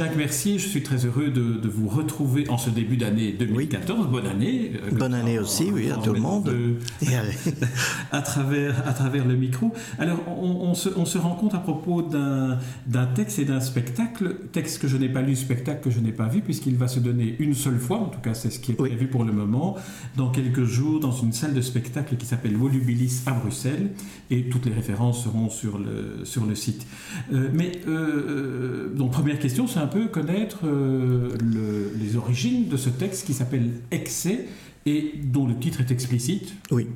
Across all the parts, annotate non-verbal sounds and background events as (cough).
Jacques Mercier, je suis très heureux de, vous retrouver en ce début d'année 2014. Bonne année. Euh, Bonne année aussi, oui, à tout le monde. (laughs) à, travers, à travers le micro. Alors, on, se, on se, rend compte à propos d'un texte et d'un spectacle, texte que je n'ai pas lu, spectacle que je n'ai pas vu, puisqu'il va se donner une seule fois, en tout cas c'est ce qui est prévu pour le moment, dans quelques jours, dans une salle de spectacle qui s'appelle Volubilis à Bruxelles, et toutes les références seront sur le, sur le site. Euh, mais, euh, donc, première question, c'est un peu connaître euh, les origines de ce texte qui s'appelle Excès et dont le titre est explicite. Oui.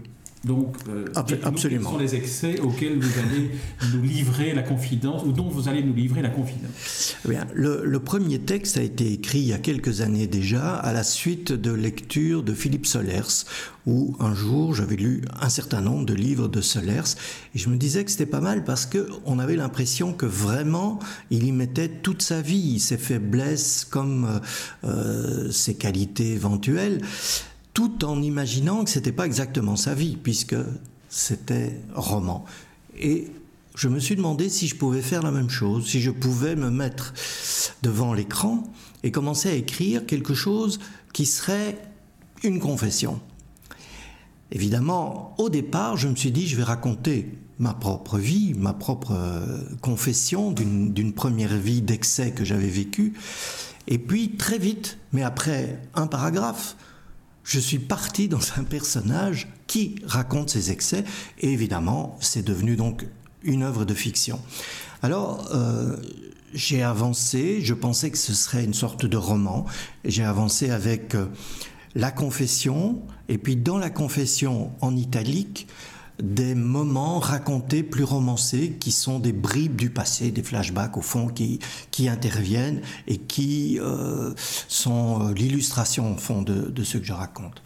Donc, euh, absolument. Quels sont les excès auxquels vous allez nous livrer la confidence, ou dont vous allez nous livrer la confidence eh Bien, le, premier texte a été écrit il y a quelques années déjà, à la suite de lecture de Philippe Solers, où un jour j'avais lu un certain nombre de livres de Solers, et je me disais que c'était pas mal parce qu'on avait l'impression que vraiment il y mettait toute sa vie, ses faiblesses comme euh, euh ses qualités éventuelles tout en imaginant que c'était pas exactement sa vie, puisque c'était roman. Et je me suis demandé si je pouvais faire la même chose, si je pouvais me mettre devant l'écran et commencer à écrire quelque chose qui serait une confession. Évidemment, au départ, je me suis dit, je vais raconter ma propre vie, ma propre euh, confession d'une première vie d'excès que j'avais vécue. Et puis, très vite, mais après un paragraphe, je suis parti dans un personnage qui raconte ses excès, et évidemment, c'est devenu donc une œuvre de fiction. Alors, euh, j'ai avancé, je pensais que ce serait une sorte de roman, j'ai avancé avec euh, la confession, et puis dans la confession en italique, des moments racontés plus romancés qui sont des bribes du passé, des flashbacks au fond qui, qui interviennent et qui euh, sont euh, l'illustration au fond de, ce que je raconte.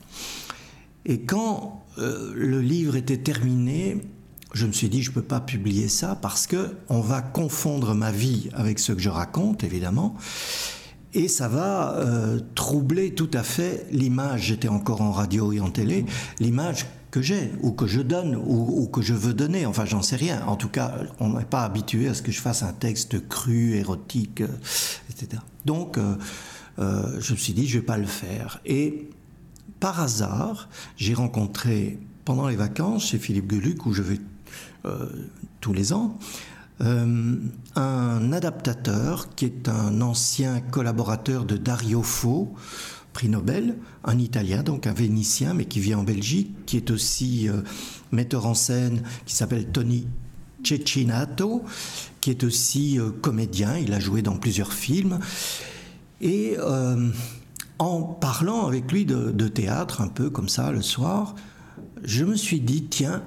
Et quand euh, le livre était terminé, je me suis dit je ne peux pas publier ça parce que on va confondre ma vie avec ce que je raconte évidemment et ça va troubler tout à fait l'image, j'étais encore en radio et en télé, l'image que j'ai, ou que je donne, ou, que je veux donner, enfin j'en sais rien. En tout cas, on n'est pas habitué à ce que je fasse un texte cru, érotique, euh, etc. Donc, euh, je me suis dit, je vais pas le faire. Et par hasard, j'ai rencontré, pendant les vacances, chez Philippe Geluc, où je vais tous les ans, euh, un adaptateur qui est un ancien collaborateur de Dario Fo, prix Nobel, un Italien, donc un Vénitien, mais qui vit en Belgique, qui est aussi euh, metteur en scène, qui s'appelle Tony Cecchinato, qui est aussi euh, comédien, il a joué dans plusieurs films. Et en parlant avec lui de, de théâtre, un peu comme ça, le soir, je me suis dit, tiens,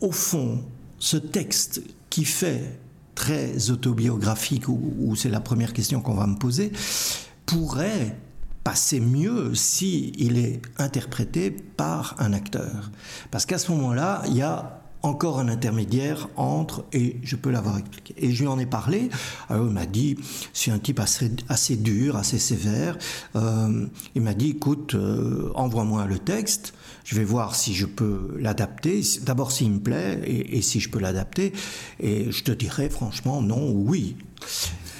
au fond, ce texte qui fait très autobiographique, ou, c'est la première question qu'on va me poser, pourrait passer mieux si il est interprété par un acteur. Parce qu'à ce moment-là, il y a encore un intermédiaire entre, et je peux l'avoir expliqué. Et je lui en ai parlé, alors il m'a dit, c'est un type assez, assez dur, assez sévère, euh, il m'a dit, écoute, euh, envoie-moi le texte, je vais voir si je peux l'adapter, d'abord s'il me plaît, et, et si je peux l'adapter, et je te dirai franchement non ou oui.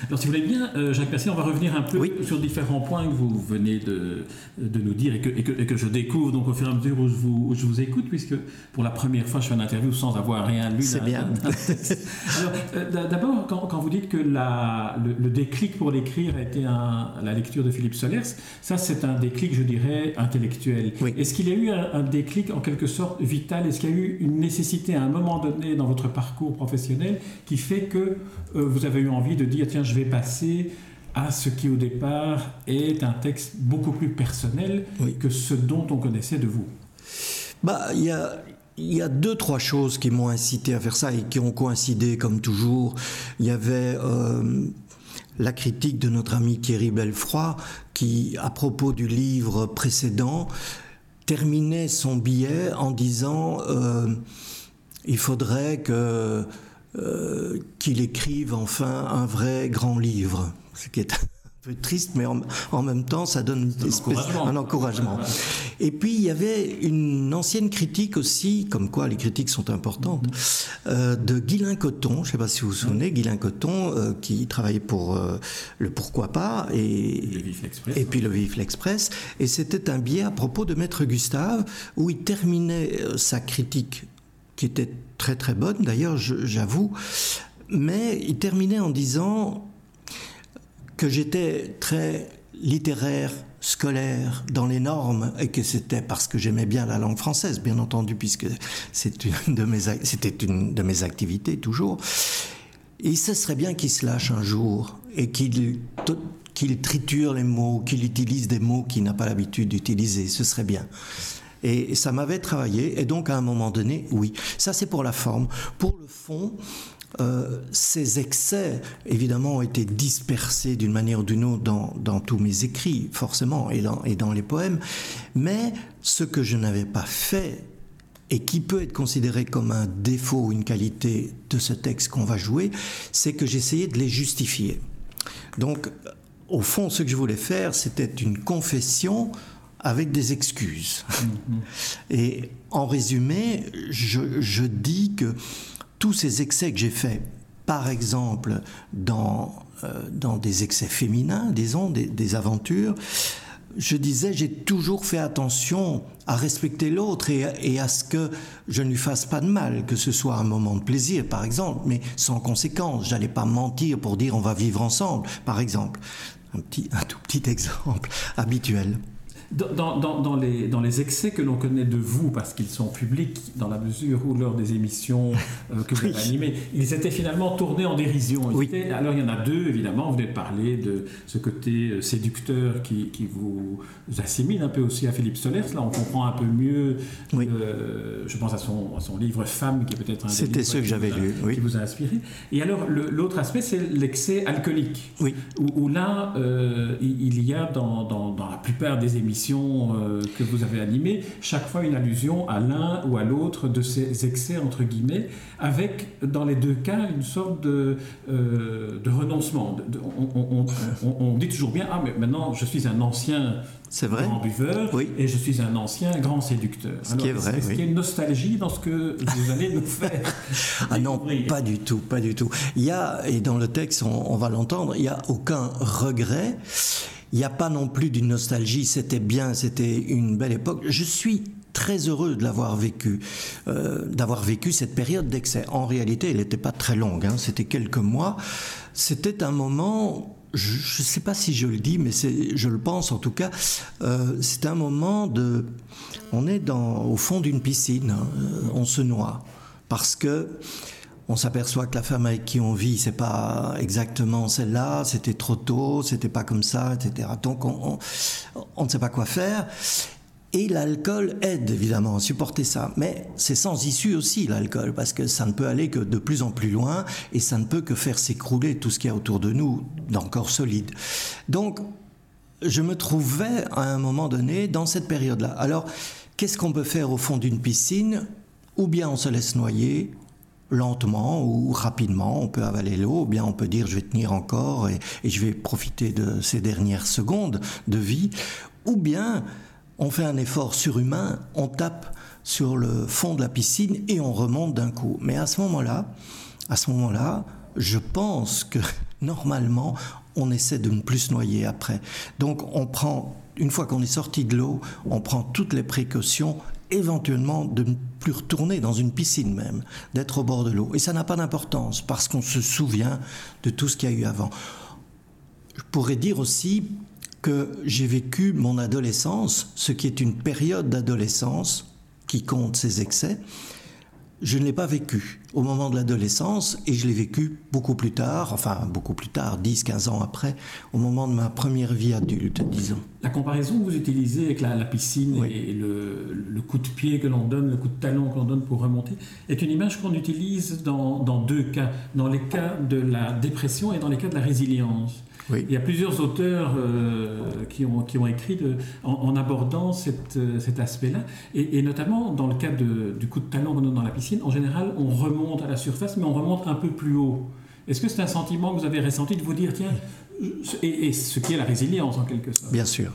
Alors, si vous voulez bien, euh, Jacques Mercier, on va revenir un peu sur différents points que vous venez de, de nous dire et que, et, que, je découvre donc au fur et à mesure où je, vous, je vous écoute, puisque pour la première fois, je fais une interview sans avoir rien lu. C'est bien. Alors, euh, d'abord, quand, quand, vous dites que la, le, déclic pour l'écrire a été un, la lecture de Philippe Solers, ça, c'est un déclic, je dirais, intellectuel. Est-ce qu'il y a eu un, un, déclic en quelque sorte vital? Est-ce qu'il y a eu une nécessité à un moment donné dans votre parcours professionnel qui fait que euh, vous avez eu envie de dire, tiens, je vais passer à ce qui au départ est un texte beaucoup plus personnel que ce dont on connaissait de vous bah, Il y a, y a deux, trois choses qui m'ont incité à faire ça et qui ont coïncidé comme toujours. Il y avait euh, la critique de notre ami Thierry Belfroy qui, à propos du livre précédent, terminait son billet en disant euh, il faudrait que euh, qu'il écrive enfin un vrai grand livre, ce qui est peu triste, mais en, même temps, ça donne un encouragement. Et puis, il y avait une ancienne critique aussi, comme quoi les critiques sont importantes, mm-hmm. euh, de Guylain Coton, je ne sais pas si vous vous souvenez, Guylain Coton, euh, qui travaillait pour le Pourquoi pas, et, et puis le Vif l'Express. Et c'était un biais à propos de Maître Gustave, où il terminait sa critique, qui était très très bonne d'ailleurs, j'avoue, mais il terminait en disant que j'étais très littéraire, scolaire, dans les normes, et que c'était parce que j'aimais bien la langue française, bien entendu, puisque c'était une de mes, c'était une de mes activités toujours. Et ce serait bien qu'il se lâche un jour et qu'il triture les mots, qu'il utilise des mots qu'il n'a pas l'habitude d'utiliser. Ce serait bien. Et ça m'avait travaillé. Et donc, à un moment donné, oui. Ça, c'est pour la forme. Pour le fond, euh, ces excès, évidemment, ont été dispersés d'une manière ou d'une autre dans, tous mes écrits, forcément, et dans, et dans les poèmes. Mais ce que je n'avais pas fait, et qui peut être considéré comme un défaut ou une qualité de ce texte qu'on va jouer, c'est que j'essayais de les justifier. Donc, au fond, ce que je voulais faire, c'était une confession avec des excuses. Mm-hmm. Et en résumé, je, je dis que tous ces excès que j'ai faits, par exemple dans, euh, dans des excès féminins, disons, des, des aventures, je disais, j'ai toujours fait attention à respecter l'autre et, et, à ce que je ne lui fasse pas de mal, que ce soit un moment de plaisir, par exemple, mais sans conséquence. J'allais pas mentir pour dire on va vivre ensemble, par exemple. Un, petit, un tout petit (laughs) exemple habituel. Dans, dans, dans, les, dans les excès que l'on connaît de vous, parce qu'ils sont publics dans la mesure où lors des émissions euh, que vous avez animées, ils étaient finalement tournés en dérision. Oui. alors il y en a deux, évidemment, vous venez de parler de ce côté euh, séducteur qui, qui vous assimile un peu aussi à Philippe Solers. Là, on comprend un peu mieux, euh, je pense à son, à son livre Femme, qui est peut-être un C'était ce que j'avais lu, oui. qui vous a inspiré. Et alors l'autre aspect, c'est l'excès alcoolique. Oui. Où, où là, il y a dans la plupart des émissions, euh, que vous avez animée, chaque fois une allusion à l'un ou à l'autre de ces excès, entre guillemets, avec, dans les deux cas, une sorte de, euh, de renoncement. on, dit toujours bien, ah, mais maintenant, je suis un ancien vrai. grand buveur oui. et je suis un ancien grand séducteur. Ce qui est vrai. Est-ce qu'il y a une nostalgie dans ce que vous allez nous faire (laughs) Ah non, pas du tout, pas du tout. Il y a, et dans le texte, on, on va l'entendre, il n'y a aucun regret. Il n'y a pas non plus d'une nostalgie, c'était bien, c'était une belle époque. Je suis très heureux de l'avoir vécu, euh, d'avoir vécu cette période d'excès. En réalité, elle n'était pas très longue, hein, c'était quelques mois. C'était un moment je ne sais pas si je le dis, mais je le pense en tout cas, euh, c'est un moment de... On est dans, au fond d'une piscine, hein, on se noie, parce que on s'aperçoit que la femme avec qui on vit, c'est pas exactement celle-là, c'était trop tôt, c'était pas comme ça, etc. Donc on, ne sait pas quoi faire. Et l'alcool aide évidemment à supporter ça, mais c'est sans issue aussi l'alcool, parce que ça ne peut aller que de plus en plus loin, et ça ne peut que faire s'écrouler tout ce qu'il y a autour de nous d'encore solide. Donc, je me trouvais à un moment donné dans cette période-là. Alors, qu'est-ce qu'on peut faire au fond d'une piscine? Ou bien on se laisse noyer, lentement ou rapidement, on peut avaler l'eau, ou bien on peut dire je vais tenir encore et, je vais profiter de ces dernières secondes de vie, ou bien on fait un effort surhumain, on tape sur le fond de la piscine et on remonte d'un coup. Mais à ce moment-là, à ce moment-là, je pense que (laughs) normalement, on essaie de ne plus se noyer après. Donc on prend, une fois qu'on est sorti de l'eau, on prend toutes les précautions éventuellement de ne plus retourner dans une piscine même, d'être au bord de l'eau. Et ça n'a pas d'importance parce qu'on se souvient de tout ce qu'il y a eu avant. Je pourrais dire aussi que j'ai vécu mon adolescence, ce qui est une période d'adolescence qui compte ses excès, je ne l'ai pas vécu au moment de l'adolescence et je l'ai vécu beaucoup plus tard, enfin beaucoup plus tard, 10, 15 ans après, au moment de ma première vie adulte, disons. La comparaison que vous utilisez avec la, piscine et le, coup de pied que l'on donne, le coup de talon que l'on donne pour remonter, est une image qu'on utilise dans, dans deux cas, dans les cas de la dépression et dans les cas de la résilience. Il y a plusieurs auteurs euh, qui, ont, qui ont écrit de, en, abordant cette, euh, cet aspect-là, et, notamment dans le cas de, du coup de talent qu'on donne dans la piscine, en général, on remonte à la surface, mais on remonte un peu plus haut. Est-ce que c'est un sentiment que vous avez ressenti de vous dire, tiens, et, ce qui est la résilience en quelque sorte? Bien sûr.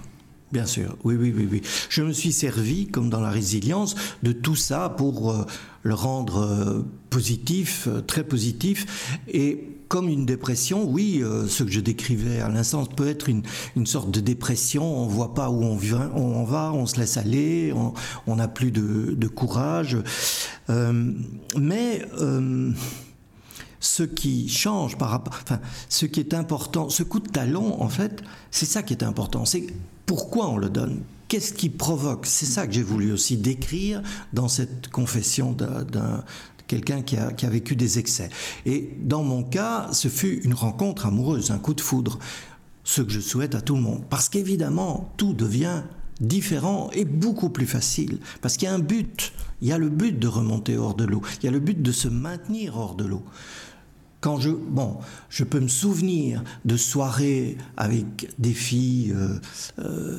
Bien sûr, oui, oui, oui, oui. Je me suis servi, comme dans la résilience, de tout ça pour euh, le rendre euh, positif, euh, très positif. Et comme une dépression, oui, ce que je décrivais à l'instant peut être une, une, sorte de dépression. On voit pas où on, va, on se laisse aller, on n'a plus de, de courage. mais ce qui change par rapport, enfin, ce qui est important, ce coup de talon, en fait, c'est ça qui est important. C'est pourquoi on le donne? Qu'est-ce qui provoque? C'est ça que j'ai voulu aussi décrire dans cette confession d'un quelqu'un qui a, qui a, vécu des excès. Et dans mon cas, ce fut une rencontre amoureuse, un coup de foudre, ce que je souhaite à tout le monde. Parce qu'évidemment, tout devient différent et beaucoup plus facile. Parce qu'il y a un but. Il y a le but de remonter hors de l'eau. Il y a le but de se maintenir hors de l'eau. Quand je, bon, je peux me souvenir de soirées avec des filles euh, euh,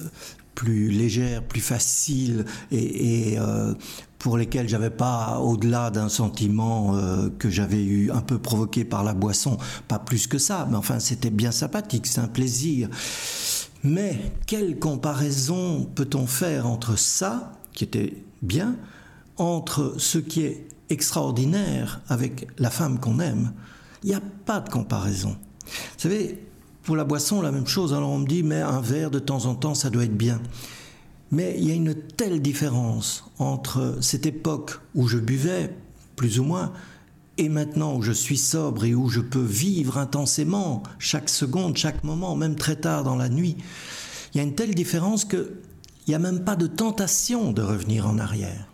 plus légères, plus faciles et, euh, pour lesquelles j'avais pas, au-delà d'un sentiment que j'avais eu un peu provoqué par la boisson, pas plus que ça, mais enfin c'était bien sympathique, c'est un plaisir. Mais quelle comparaison peut-on faire entre ça, qui était bien, entre ce qui est extraordinaire avec la femme qu'on aime il n'y a pas de comparaison. Vous savez, pour la boisson, la même chose. Alors on me dit, mais un verre de temps en temps, ça doit être bien. Mais il y a une telle différence entre cette époque où je buvais, plus ou moins, et maintenant où je suis sobre et où je peux vivre intensément chaque seconde, chaque moment, même très tard dans la nuit. Il y a une telle différence qu'il n'y a même pas de tentation de revenir en arrière.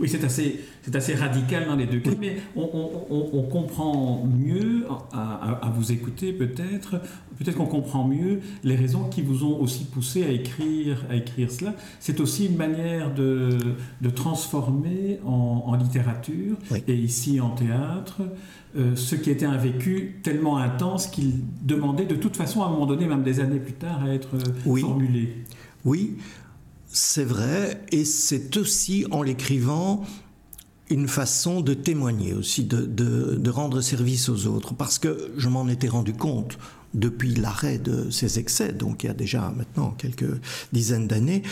Oui, c'est assez, c'est assez radical dans les deux cas, mais on, comprend mieux à, vous écouter peut-être, peut-être qu'on comprend mieux les raisons qui vous ont aussi poussé à écrire, à écrire cela. C'est aussi une manière de, de transformer en, littérature et ici en théâtre euh, ce qui était un vécu tellement intense qu'il demandait de toute façon à un moment donné, même des années plus tard, à être oui. formulé. Oui, c'est vrai, et c'est aussi en l'écrivant une façon de témoigner aussi, de, rendre service aux autres, parce que je m'en étais rendu compte depuis l'arrêt de ces excès, donc il y a déjà maintenant quelques dizaines d'années,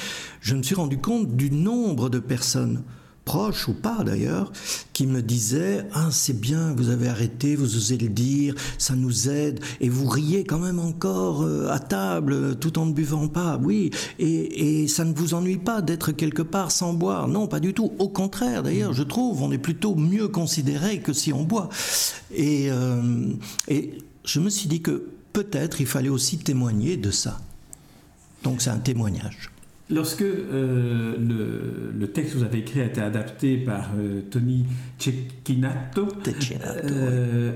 je me suis rendu compte du nombre de personnes proche ou pas d'ailleurs, qui me disait Ah, c'est bien, vous avez arrêté, vous osez le dire, ça nous aide, et vous riez quand même encore euh, à table tout en ne buvant pas, oui, et, et ça ne vous ennuie pas d'être quelque part sans boire, non, pas du tout, au contraire d'ailleurs, je trouve, on est plutôt mieux considéré que si on boit. Et, euh, et je me suis dit que peut-être il fallait aussi témoigner de ça. Donc c'est un témoignage. Lorsque euh, le, texte que vous avez écrit a été adapté par euh, Tony Cecchinato,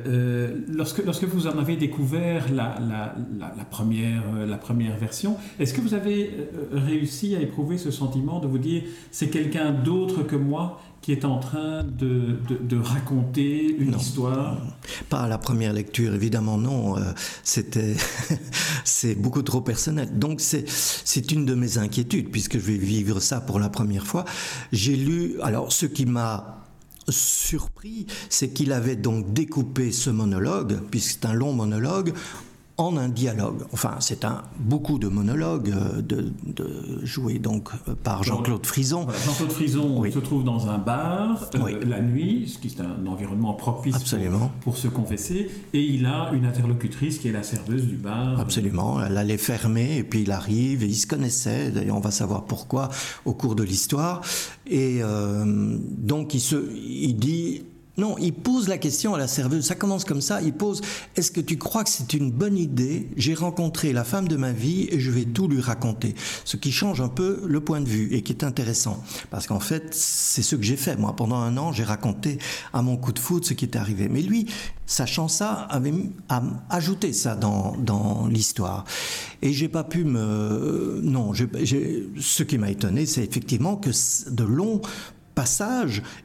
euh, lorsque, lorsque vous en avez découvert la, la, première, la première version, est-ce que vous avez réussi à éprouver ce sentiment de vous dire c'est quelqu'un d'autre que moi qui est en train de, de, raconter une histoire Pas à la première lecture, évidemment non. Euh, c'était, (laughs) c'est beaucoup trop personnel. Donc c'est, c'est une de mes inquiétudes puisque je vais vivre ça pour la première fois. J'ai lu, alors ce qui m'a surpris, c'est qu'il avait donc découpé ce monologue, puisque c'est un long monologue, en un dialogue. Enfin, c'est un beaucoup de monologues euh, de, joués donc euh, par Jean-Claude Frison. Jean-Claude Frison se trouve dans un bar euh, la nuit, ce qui est un environnement propice Absolument. Pour, se confesser, et il a une interlocutrice qui est la serveuse du bar. Absolument, elle allait fermer et puis il arrive et ils se connaissaient. D'ailleurs, on va savoir pourquoi au cours de l'histoire. Et donc il se, il dit non, il pose la question à la serveuse. Ça commence comme ça. Il pose Est-ce que tu crois que c'est une bonne idée? J'ai rencontré la femme de ma vie et je vais tout lui raconter. Ce qui change un peu le point de vue et qui est intéressant. Parce qu'en fait, c'est ce que j'ai fait. Moi, pendant un an, j'ai raconté à mon coup de foudre ce qui est arrivé. Mais lui, sachant ça, avait ajouté ça dans, dans l'histoire. Et j'ai pas pu me. Non, ce qui m'a étonné, c'est effectivement que de longs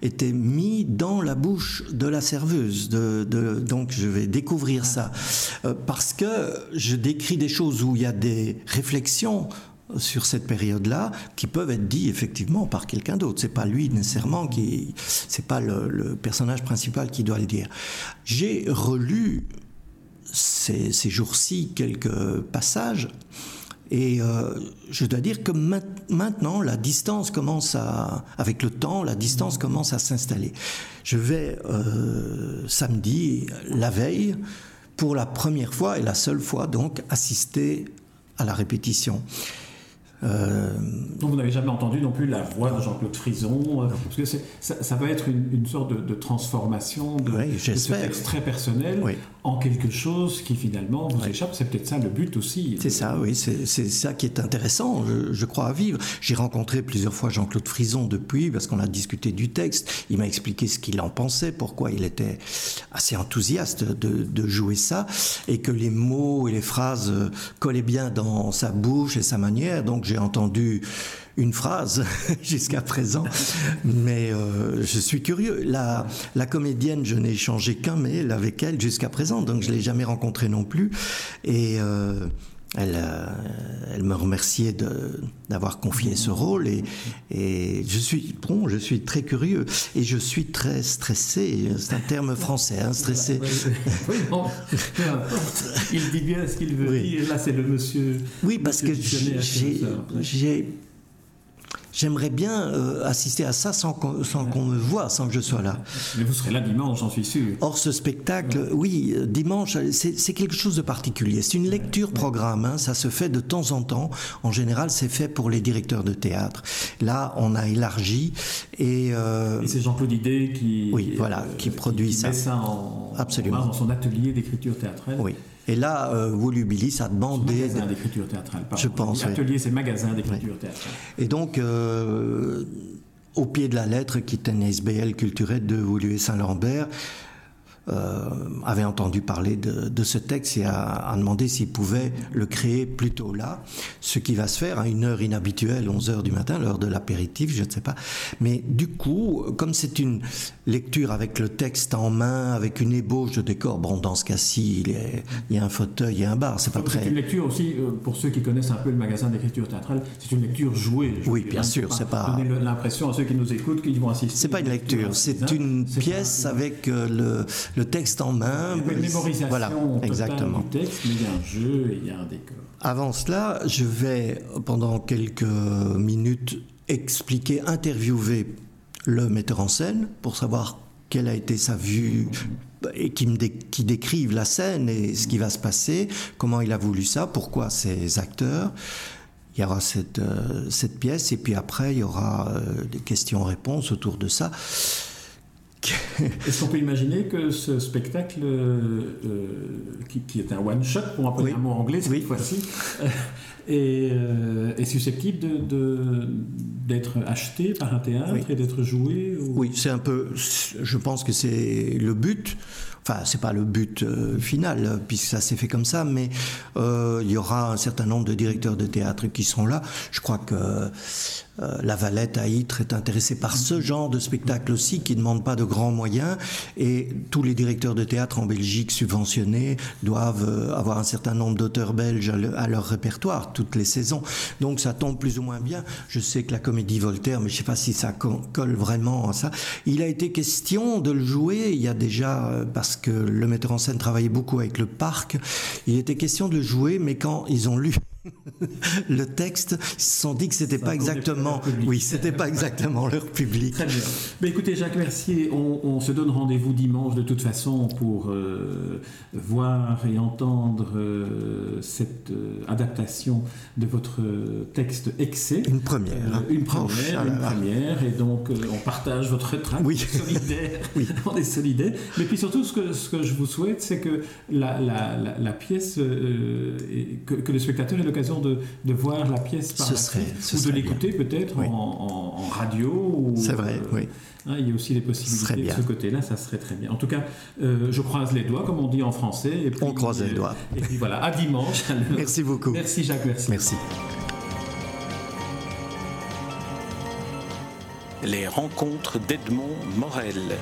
était mis dans la bouche de la serveuse. Donc je vais découvrir ça. Euh, parce que je décris des choses où il y a des réflexions sur cette période-là qui peuvent être dits effectivement par quelqu'un d'autre. C'est pas lui nécessairement qui, c'est pas le, personnage principal qui doit le dire. J'ai relu ces jours-ci quelques passages et euh, je dois dire que maintenant, la distance commence à, avec le temps, la distance commence à s'installer. Je vais euh, samedi, la veille, pour la première fois et la seule fois, donc, assister à la répétition. Euh, Donc vous n'avez jamais entendu non plus la voix de Jean-Claude Frison, euh, parce que ça, ça, va être une, sorte de, transformation de, ce texte très personnel en quelque chose qui finalement vous échappe. C'est peut-être ça le but aussi. C'est ça, oui, c'est ça qui est intéressant, je, crois, à vivre. J'ai rencontré plusieurs fois Jean-Claude Frison depuis, parce qu'on a discuté du texte. Il m'a expliqué ce qu'il en pensait, pourquoi il était assez enthousiaste de, de jouer ça, et que les mots et les phrases collaient bien dans sa bouche et sa manière. Donc j'ai entendu une phrase (laughs) jusqu'à présent, mais euh, je suis curieux. La, la comédienne, je n'ai échangé qu'un mail avec elle jusqu'à présent, donc je l'ai jamais rencontrée non plus. Et euh, elle, euh, elle, me remerciait d'avoir confié ce rôle et, et, je suis bon, je suis très curieux et je suis très stressé. C'est un terme français, hein, stressé. Oui, Il dit bien ce qu'il veut dire. Là, c'est le monsieur. Oui, parce que j'ai J'aimerais bien euh, assister à ça sans qu'on me voie, sans que je sois là. Mais vous serez là dimanche, j'en suis sûr. Or, ce spectacle, oui, euh, dimanche, c'est quelque chose de particulier. C'est une lecture programme, hein, ça se fait de temps en temps. En général, c'est fait pour les directeurs de théâtre. Là, on a élargi et... Euh, et c'est Jean-Claude Idé qui... Oui, voilà, qui produit ça. ça en, Absolument. dans son atelier d'écriture théâtrale. Oui. Et là, euh, Volubilis a demandé. Magasin d'écriture théâtrale, pardon. Je pense. L'atelier, c'est magasin d'écriture théâtrale. Et donc, euh, au pied de la lettre qui était une SBL culturelle de Volubilis Saint-Lambert, avait entendu parler de, ce texte et a, demandé s'il pouvait le créer plutôt là, ce qui va se faire à une heure inhabituelle, 11 heures du matin, l'heure de l'apéritif, je ne sais pas. Mais du coup, comme c'est une lecture avec le texte en main, avec une ébauche de décor, bon, dans ce cas-ci, il, y a un fauteuil et un bar, c'est pas très... C'est une lecture aussi, euh, pour ceux qui connaissent un peu le magasin d'écriture théâtrale, c'est une lecture jouée. Oui, bien sûr, c'est pas... Donner l'impression à ceux qui nous écoutent qu'ils vont assister. C'est pas une lecture, c'est une pièce avec euh, le le texte en main. Il y a une mémorisation voilà, exactement. du texte, mais il y a un jeu et il y a un décor. Avant cela, je vais pendant quelques minutes expliquer, interviewer le metteur en scène pour savoir quelle a été sa vue et qui, me qui décrive la scène et ce qui va se passer, comment il a voulu ça, pourquoi ces acteurs. Il y aura cette, euh, cette pièce et puis après il y aura euh, des questions-réponses autour de ça. Est-ce qu'on peut imaginer que ce spectacle, euh, euh, qui, est un one-shot, pour employer un mot anglais cette fois-ci, euh, est, susceptible d'être acheté par un théâtre et d'être joué Oui, c'est un peu. Je pense que c'est le but. Enfin, c'est pas le but euh, final, puisque ça s'est fait comme ça, mais euh, il y aura un certain nombre de directeurs de théâtre qui seront là. Je crois que euh, la Valette à Ytre est intéressée par ce genre de spectacle aussi, qui ne demande pas de grands moyens, et tous les directeurs de théâtre en Belgique subventionnés doivent avoir un certain nombre d'auteurs belges à, leur répertoire toutes les saisons. Donc ça tombe plus ou moins bien. Je sais que la comédie Voltaire, mais je ne sais pas si ça colle vraiment à ça. Il a été question de le jouer il y a déjà, parce que le metteur en scène travaillait beaucoup avec le parc. Il était question de le jouer, mais quand ils ont lu le texte, ils se sont dit que c'était pas exactement, oui, c'était pas exactement leur public. Très bien. Mais écoutez, Jacques Mercier, on, se donne rendez-vous dimanche de toute façon pour euh, voir et entendre euh, cette euh, adaptation de votre texte Excès. Une première. une première, oh, une première, et donc on partage votre train oui. (laughs) solidaire. oui. (laughs) On est solidaire. Mais puis surtout, ce que, ce que je vous souhaite, c'est que la, la, la, pièce, que, que, le spectateur ait le de, de voir la pièce par ce serait, ou de l'écouter peut-être en, en, radio. C'est vrai, oui. Hein, il y a aussi des possibilités de ce côté-là, ça serait très bien. En tout cas, euh, je croise les doigts, comme on dit en français. Et on croise les doigts. Et puis voilà, à dimanche. (laughs) Merci beaucoup. Merci Jacques, merci. Merci. Les rencontres d'Edmond Morel.